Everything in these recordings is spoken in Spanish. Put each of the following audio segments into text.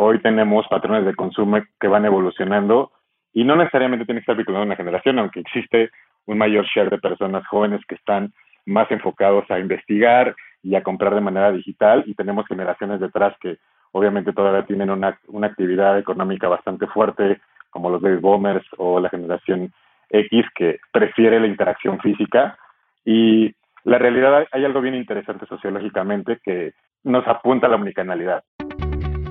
hoy tenemos patrones de consumo que van evolucionando y no necesariamente tiene que estar vinculado a una generación, aunque existe un mayor share de personas jóvenes que están más enfocados a investigar y a comprar de manera digital y tenemos generaciones detrás que obviamente todavía tienen una, actividad económica bastante fuerte como los baby boomers o la generación X que prefiere la interacción física y la realidad hay algo bien interesante sociológicamente que nos apunta a la omnicanalidad.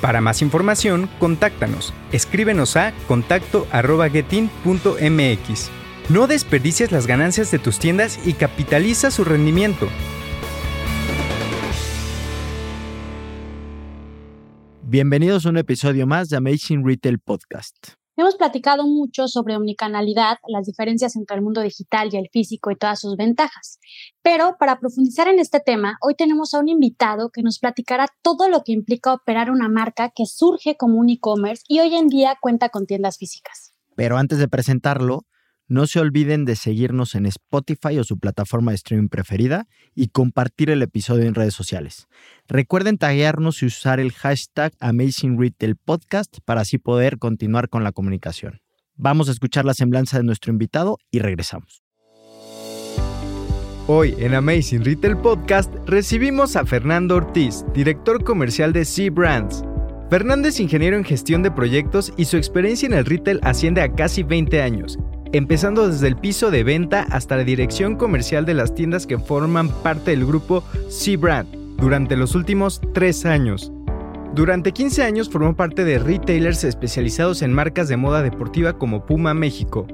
Para más información, contáctanos. Escríbenos a contacto.getin.mx. No desperdicies las ganancias de tus tiendas y capitaliza su rendimiento. Bienvenidos a un episodio más de Amazing Retail Podcast. Hemos platicado mucho sobre omnicanalidad, las diferencias entre el mundo digital y el físico y todas sus ventajas. Pero para profundizar en este tema, hoy tenemos a un invitado que nos platicará todo lo que implica operar una marca que surge como un e-commerce y hoy en día cuenta con tiendas físicas. Pero antes de presentarlo, no se olviden de seguirnos en Spotify o su plataforma de streaming preferida y compartir el episodio en redes sociales. Recuerden taguearnos y usar el hashtag Amazing Retail Podcast para así poder continuar con la comunicación. Vamos a escuchar la semblanza de nuestro invitado y regresamos. Hoy en Amazing Retail Podcast recibimos a Fernando Ortiz, director comercial de Sea Brands. Fernando es ingeniero en gestión de proyectos y su experiencia en el retail asciende a casi 20 años empezando desde el piso de venta hasta la dirección comercial de las tiendas que forman parte del grupo C-Brand durante los últimos tres años. Durante 15 años formó parte de retailers especializados en marcas de moda deportiva como Puma México.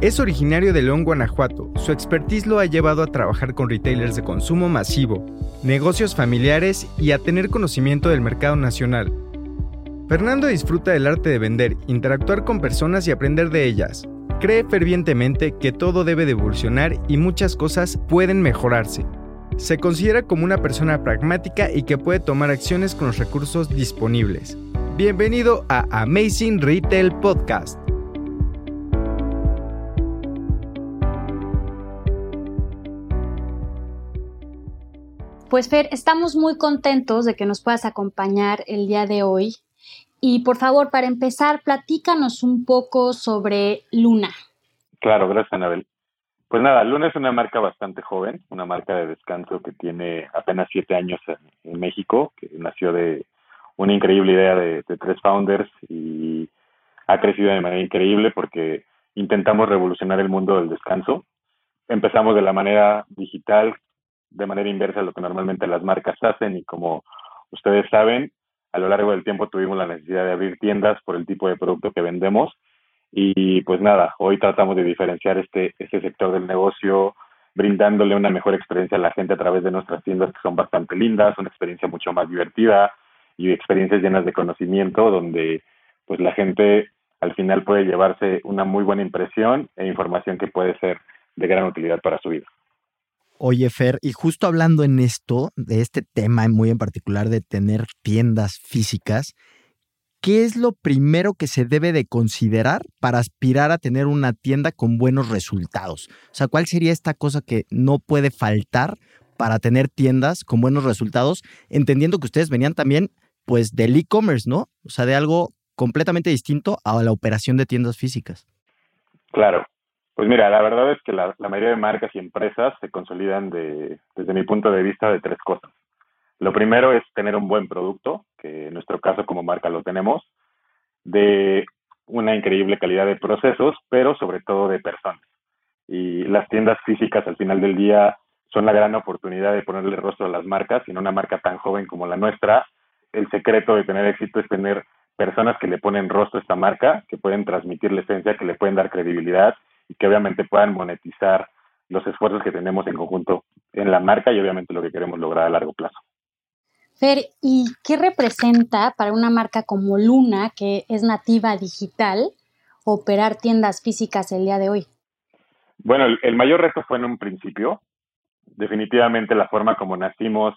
Es originario de León, Guanajuato. Su expertise lo ha llevado a trabajar con retailers de consumo masivo, negocios familiares y a tener conocimiento del mercado nacional. Fernando disfruta del arte de vender, interactuar con personas y aprender de ellas. Cree fervientemente que todo debe de evolucionar y muchas cosas pueden mejorarse. Se considera como una persona pragmática y que puede tomar acciones con los recursos disponibles. Bienvenido a Amazing Retail Podcast. Pues Fer, estamos muy contentos de que nos puedas acompañar el día de hoy y por favor, para empezar, platícanos un poco sobre Luna. Claro, gracias, Anabel. Pues nada, Luna es una marca bastante joven, una marca de descanso que tiene apenas siete años en, México, que nació de una increíble idea de, tres founders y ha crecido de manera increíble porque intentamos revolucionar el mundo del descanso. Empezamos de la manera digital, de manera inversa a lo que normalmente las marcas hacen y como ustedes saben, a lo largo del tiempo tuvimos la necesidad de abrir tiendas por el tipo de producto que vendemos y pues nada, hoy tratamos de diferenciar este, este sector del negocio brindándole una mejor experiencia a la gente a través de nuestras tiendas que son bastante lindas, una experiencia mucho más divertida y experiencias llenas de conocimiento donde pues la gente al final puede llevarse una muy buena impresión e información que puede ser de gran utilidad para su vida. Oye, Fer, y justo hablando en esto, de este tema muy en particular de tener tiendas físicas, ¿qué es lo primero que se debe de considerar para aspirar a tener una tienda con buenos resultados? O sea, ¿cuál sería esta cosa que no puede faltar para tener tiendas con buenos resultados? Entendiendo que ustedes venían también, pues, del e-commerce, ¿no? O sea, de algo completamente distinto a la operación de tiendas físicas. Claro, pues mira, la verdad es que la, mayoría de marcas y empresas se consolidan de, desde mi punto de vista de tres cosas. Lo primero es tener un buen producto, que en nuestro caso como marca lo tenemos, de una increíble calidad de procesos, pero sobre todo de personas. Y las tiendas físicas al final del día son la gran oportunidad de ponerle rostro a las marcas, y en una marca tan joven como la nuestra, el secreto de tener éxito es tener personas que le ponen rostro a esta marca, que pueden transmitir la esencia, que le pueden dar credibilidad y que obviamente puedan monetizar los esfuerzos que tenemos en conjunto en la marca y obviamente lo que queremos lograr a largo plazo. Fer, ¿y qué representa para una marca como Luna, que es nativa digital, operar tiendas físicas el día de hoy? Bueno, el, mayor reto fue en un principio. Definitivamente la forma como nacimos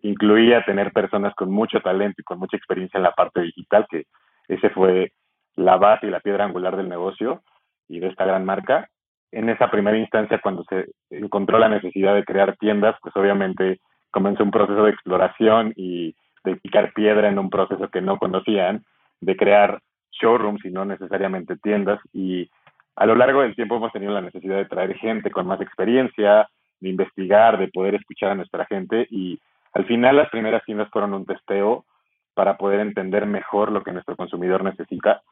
incluía tener personas con mucho talento y con mucha experiencia en la parte digital, que ese fue la base y la piedra angular del negocio y de esta gran marca. En esa primera instancia, cuando se encontró la necesidad de crear tiendas, pues obviamente comenzó un proceso de exploración y de picar piedra en un proceso que no conocían, de crear showrooms y no necesariamente tiendas. Y a lo largo del tiempo hemos tenido la necesidad de traer gente con más experiencia, de investigar, de poder escuchar a nuestra gente y al final las primeras tiendas fueron un testeo para poder entender mejor lo que nuestro consumidor necesita.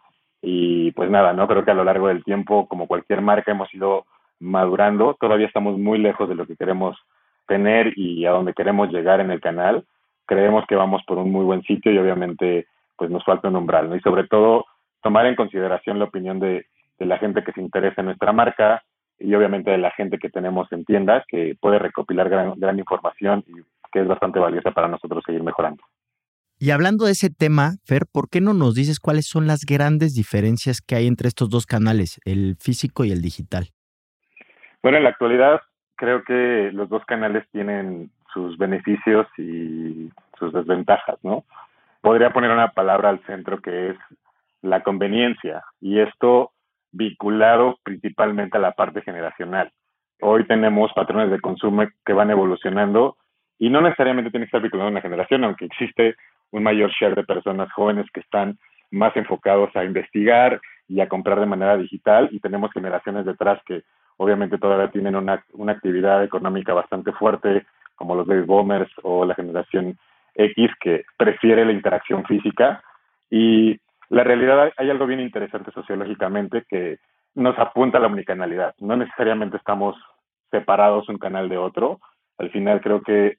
Y pues nada, ¿no? Creo que a lo largo del tiempo, como cualquier marca, hemos ido madurando. Todavía estamos muy lejos de lo que queremos tener y a donde queremos llegar en el canal. Creemos que vamos por un muy buen sitio y obviamente pues nos falta un umbral, ¿no? Y sobre todo tomar en consideración la opinión de, de la gente que se interesa en nuestra marca y obviamente de la gente que tenemos en tiendas que puede recopilar gran, gran información y que es bastante valiosa para nosotros seguir mejorando. Y hablando de ese tema, Fer, ¿por qué no nos dices cuáles son las grandes diferencias que hay entre estos dos canales, el físico y el digital? Bueno, en la actualidad creo que los dos canales tienen sus beneficios y sus desventajas, ¿no? Podría poner una palabra al centro que es la conveniencia y esto vinculado principalmente a la parte generacional. Hoy tenemos patrones de consumo que van evolucionando y no necesariamente tiene que estar vinculado a una generación, aunque existe un mayor share de personas jóvenes que están más enfocados a investigar y a comprar de manera digital y tenemos generaciones detrás que obviamente todavía tienen una, una actividad económica bastante fuerte como los baby boomers o la generación X que prefiere la interacción física y la realidad hay algo bien interesante sociológicamente que nos apunta a la omnicanalidad. No necesariamente estamos separados un canal de otro. Al final creo que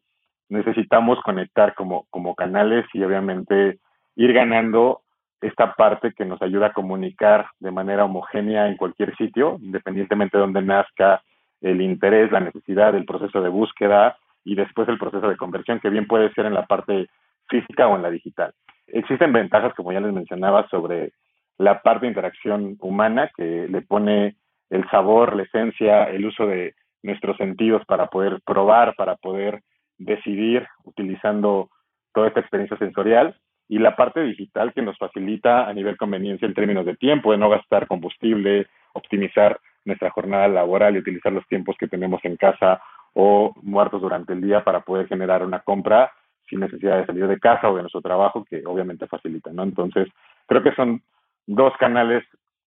necesitamos conectar como, como canales y obviamente ir ganando esta parte que nos ayuda a comunicar de manera homogénea en cualquier sitio, independientemente de donde nazca el interés, la necesidad, el proceso de búsqueda y después el proceso de conversión, que bien puede ser en la parte física o en la digital. Existen ventajas, como ya les mencionaba, sobre la parte de interacción humana que le pone el sabor, la esencia, el uso de nuestros sentidos para poder probar, para poder decidir utilizando toda esta experiencia sensorial y la parte digital que nos facilita a nivel conveniencia en términos de tiempo, de no gastar combustible, optimizar nuestra jornada laboral y utilizar los tiempos que tenemos en casa o muertos durante el día para poder generar una compra sin necesidad de salir de casa o de nuestro trabajo, que obviamente facilita, ¿no? Entonces, creo que son dos canales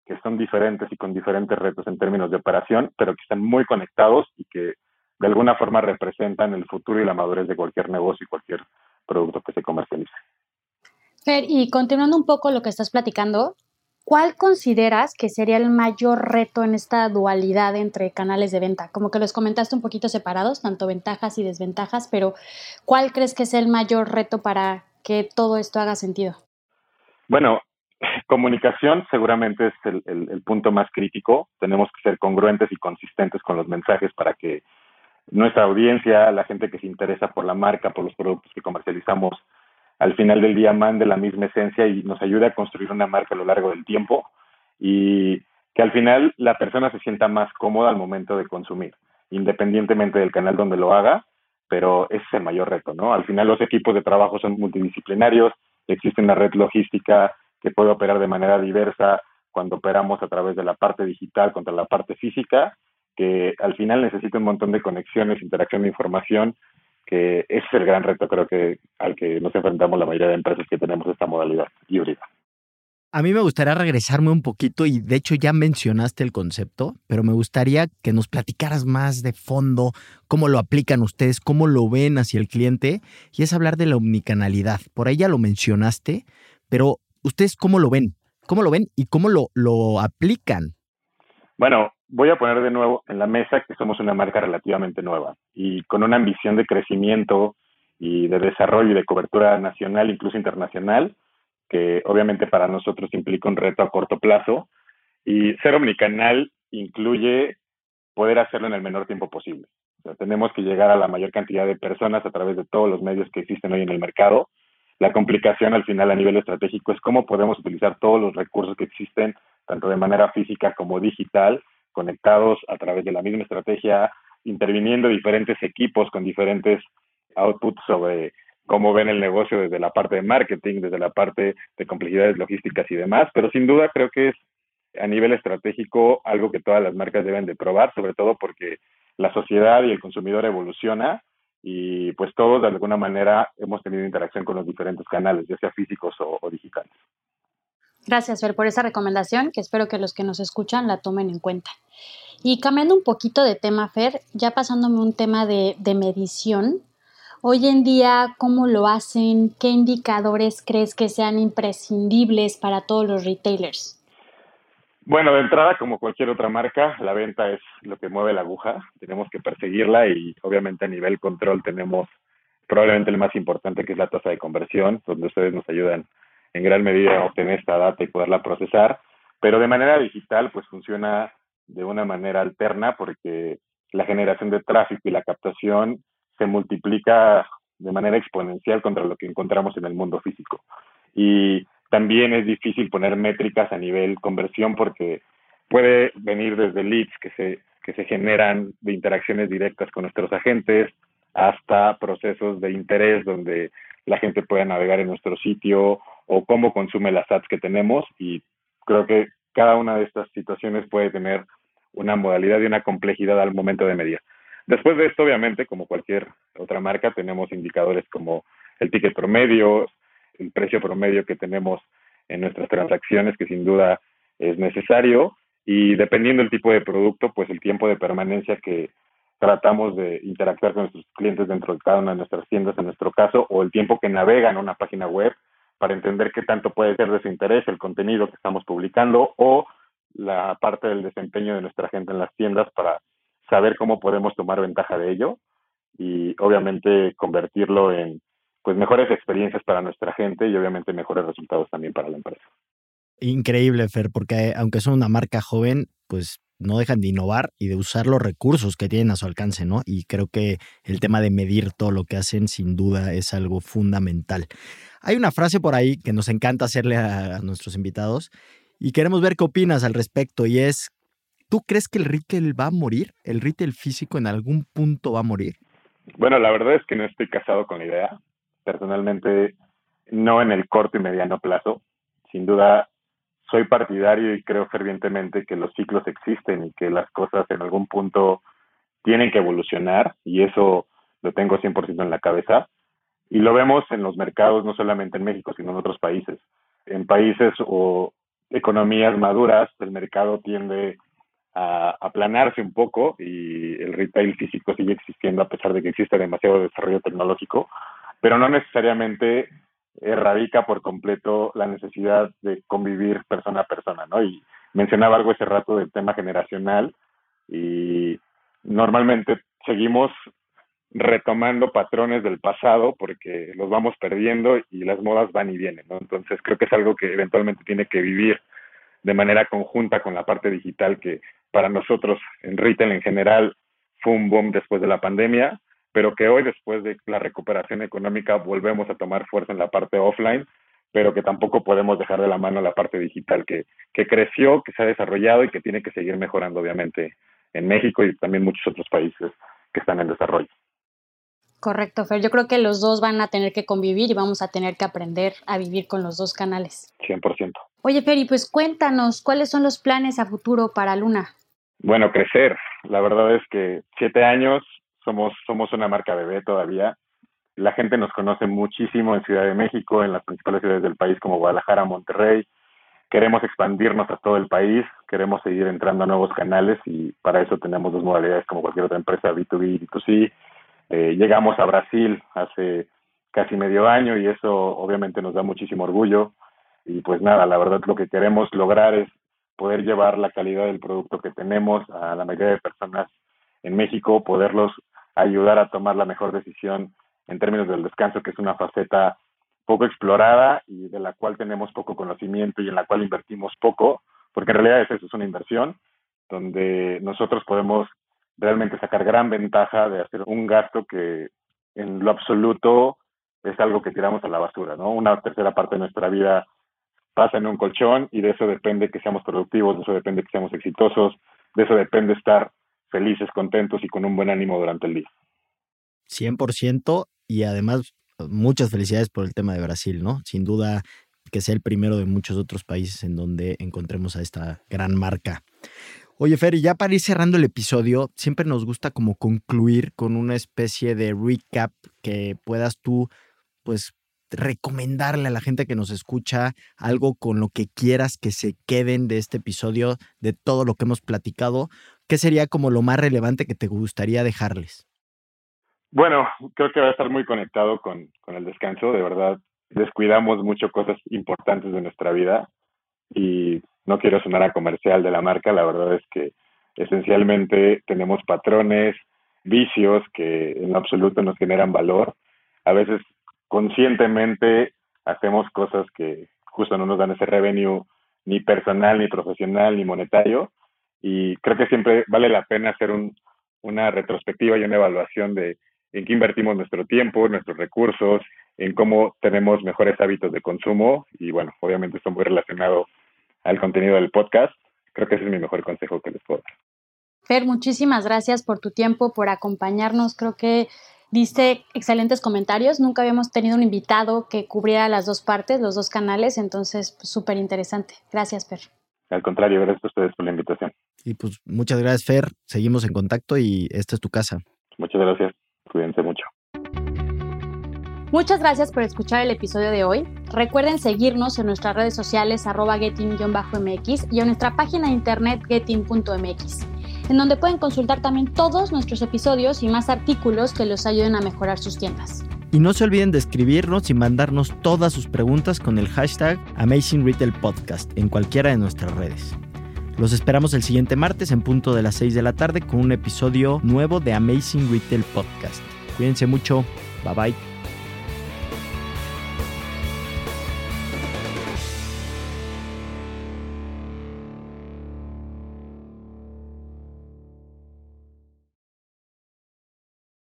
que son diferentes y con diferentes retos en términos de operación, pero que están muy conectados y que de alguna forma representan el futuro y la madurez de cualquier negocio y cualquier producto que se comercialice. Fer, y continuando un poco lo que estás platicando, ¿cuál consideras que sería el mayor reto en esta dualidad entre canales de venta? Como que los comentaste un poquito separados, tanto ventajas y desventajas, pero ¿cuál crees que es el mayor reto para que todo esto haga sentido? Bueno, comunicación seguramente es el, el punto más crítico. Tenemos que ser congruentes y consistentes con los mensajes para que nuestra audiencia, la gente que se interesa por la marca, por los productos que comercializamos, al final del día mande la misma esencia y nos ayude a construir una marca a lo largo del tiempo y que al final la persona se sienta más cómoda al momento de consumir, independientemente del canal donde lo haga, pero ese es el mayor reto, ¿no? Al final los equipos de trabajo son multidisciplinarios, existe una red logística que puede operar de manera diversa cuando operamos a través de la parte digital contra la parte física que al final necesita un montón de conexiones, interacción de información, que ese es el gran reto creo que al que nos enfrentamos la mayoría de empresas que tenemos esta modalidad híbrida. A mí me gustaría regresarme un poquito y de hecho ya mencionaste el concepto, pero me gustaría que nos platicaras más de fondo cómo lo aplican ustedes, cómo lo ven hacia el cliente y es hablar de la omnicanalidad. Por ahí ya lo mencionaste, pero ustedes cómo lo ven, cómo lo ven y cómo lo, lo aplican. Bueno, voy a poner de nuevo en la mesa que somos una marca relativamente nueva y con una ambición de crecimiento y de desarrollo y de cobertura nacional, incluso internacional, que obviamente para nosotros implica un reto a corto plazo. Y ser omnicanal incluye poder hacerlo en el menor tiempo posible. Tenemos que llegar a la mayor cantidad de personas a través de todos los medios que existen hoy en el mercado. La complicación al final a nivel estratégico es cómo podemos utilizar todos los recursos que existen, tanto de manera física como digital, conectados a través de la misma estrategia, interviniendo diferentes equipos con diferentes outputs sobre cómo ven el negocio desde la parte de marketing, desde la parte de complejidades logísticas y demás, pero sin duda creo que es a nivel estratégico algo que todas las marcas deben de probar, sobre todo porque la sociedad y el consumidor evoluciona y pues todos de alguna manera hemos tenido interacción con los diferentes canales, ya sea físicos o, digitales. Gracias, Fer, por esa recomendación, que espero que los que nos escuchan la tomen en cuenta. Y cambiando un poquito de tema, Fer, ya pasándome un tema de, de medición, hoy en día, ¿cómo lo hacen? ¿Qué indicadores crees que sean imprescindibles para todos los retailers? Bueno, de entrada, como cualquier otra marca, la venta es lo que mueve la aguja. Tenemos que perseguirla y obviamente a nivel control tenemos probablemente el más importante que es la tasa de conversión, donde ustedes nos ayudan en gran medida obtener esta data y poderla procesar. Pero de manera digital, pues funciona de una manera alterna porque la generación de tráfico y la captación se multiplica de manera exponencial contra lo que encontramos en el mundo físico. Y también es difícil poner métricas a nivel conversión porque puede venir desde leads que se, que se generan de interacciones directas con nuestros agentes hasta procesos de interés donde la gente pueda navegar en nuestro sitio o cómo consume las ads que tenemos y creo que cada una de estas situaciones puede tener una modalidad y una complejidad al momento de medir. Después de esto, obviamente, como cualquier otra marca, tenemos indicadores como el ticket promedio, el precio promedio que tenemos en nuestras transacciones, que sin duda es necesario, y dependiendo del tipo de producto, pues el tiempo de permanencia que tratamos de interactuar con nuestros clientes dentro de cada una de nuestras tiendas, en nuestro caso, o el tiempo que navegan una página web para entender qué tanto puede ser de su interés el contenido que estamos publicando o la parte del desempeño de nuestra gente en las tiendas para saber cómo podemos tomar ventaja de ello y obviamente convertirlo en pues mejores experiencias para nuestra gente y obviamente mejores resultados también para la empresa. Increíble, Fer, porque aunque son una marca joven, pues no dejan de innovar y de usar los recursos que tienen a su alcance, ¿no? Y creo que el tema de medir todo lo que hacen sin duda es algo fundamental. Hay una frase por ahí que nos encanta hacerle a, nuestros invitados y queremos ver qué opinas al respecto y es, ¿tú crees que el retail va a morir? ¿El retail físico en algún punto va a morir? Bueno, la verdad es que no estoy casado con la idea personalmente no en el corto y mediano plazo. Sin duda, soy partidario y creo fervientemente que los ciclos existen y que las cosas en algún punto tienen que evolucionar y eso lo tengo 100% en la cabeza. Y lo vemos en los mercados, no solamente en México, sino en otros países. En países o economías maduras, el mercado tiende a aplanarse un poco y el retail físico sigue existiendo a pesar de que existe demasiado desarrollo tecnológico pero no necesariamente erradica por completo la necesidad de convivir persona a persona, ¿no? Y mencionaba algo ese rato del tema generacional y normalmente seguimos retomando patrones del pasado porque los vamos perdiendo y las modas van y vienen, ¿no? Entonces creo que es algo que eventualmente tiene que vivir de manera conjunta con la parte digital que para nosotros en retail en general fue un boom después de la pandemia, pero que hoy después de la recuperación económica volvemos a tomar fuerza en la parte offline, pero que tampoco podemos dejar de la mano la parte digital que, que creció, que se ha desarrollado y que tiene que seguir mejorando obviamente en México y también muchos otros países que están en desarrollo. Correcto, Fer. Yo creo que los dos van a tener que convivir y vamos a tener que aprender a vivir con los dos canales. 100%. Oye, Fer, y pues cuéntanos, ¿cuáles son los planes a futuro para Luna? Bueno, crecer. La verdad es que siete años somos, somos una marca bebé todavía. La gente nos conoce muchísimo en Ciudad de México, en las principales ciudades del país como Guadalajara, Monterrey. Queremos expandirnos a todo el país, queremos seguir entrando a nuevos canales y para eso tenemos dos modalidades como cualquier otra empresa, B2B y B2C. Eh, llegamos a Brasil hace casi medio año y eso obviamente nos da muchísimo orgullo. Y pues nada, la verdad lo que queremos lograr es poder llevar la calidad del producto que tenemos a la mayoría de personas en México, poderlos ayudar a tomar la mejor decisión en términos del descanso, que es una faceta poco explorada y de la cual tenemos poco conocimiento y en la cual invertimos poco, porque en realidad eso, es una inversión donde nosotros podemos realmente sacar gran ventaja de hacer un gasto que en lo absoluto es algo que tiramos a la basura, ¿no? Una tercera parte de nuestra vida pasa en un colchón y de eso depende que seamos productivos, de eso depende que seamos exitosos, de eso depende estar felices, contentos y con un buen ánimo durante el día. 100% y además muchas felicidades por el tema de Brasil, ¿no? Sin duda que sea el primero de muchos otros países en donde encontremos a esta gran marca. Oye, Fer, y ya para ir cerrando el episodio, siempre nos gusta como concluir con una especie de recap que puedas tú, pues, recomendarle a la gente que nos escucha algo con lo que quieras que se queden de este episodio, de todo lo que hemos platicado. ¿Qué sería como lo más relevante que te gustaría dejarles? Bueno, creo que va a estar muy conectado con, con el descanso. De verdad, descuidamos mucho cosas importantes de nuestra vida y no quiero sonar a comercial de la marca, la verdad es que esencialmente tenemos patrones, vicios que en absoluto nos generan valor. A veces conscientemente hacemos cosas que justo no nos dan ese revenue ni personal, ni profesional, ni monetario. Y creo que siempre vale la pena hacer un, una retrospectiva y una evaluación de en qué invertimos nuestro tiempo, nuestros recursos, en cómo tenemos mejores hábitos de consumo y bueno, obviamente esto muy relacionado al contenido del podcast. Creo que ese es mi mejor consejo que les puedo dar. Fer, muchísimas gracias por tu tiempo, por acompañarnos. Creo que diste excelentes comentarios. Nunca habíamos tenido un invitado que cubriera las dos partes, los dos canales, entonces pues, súper interesante. Gracias, Fer. Al contrario, gracias a ustedes por la invitación. Y pues muchas gracias, Fer. Seguimos en contacto y esta es tu casa. Muchas gracias. Cuídense mucho. Muchas gracias por escuchar el episodio de hoy. Recuerden seguirnos en nuestras redes sociales arroba getting-mx y en nuestra página de internet getting.mx, en donde pueden consultar también todos nuestros episodios y más artículos que los ayuden a mejorar sus tiendas. Y no se olviden de escribirnos y mandarnos todas sus preguntas con el hashtag Amazing Retail Podcast en cualquiera de nuestras redes. Los esperamos el siguiente martes en punto de las 6 de la tarde con un episodio nuevo de Amazing Retail Podcast. Cuídense mucho. Bye bye.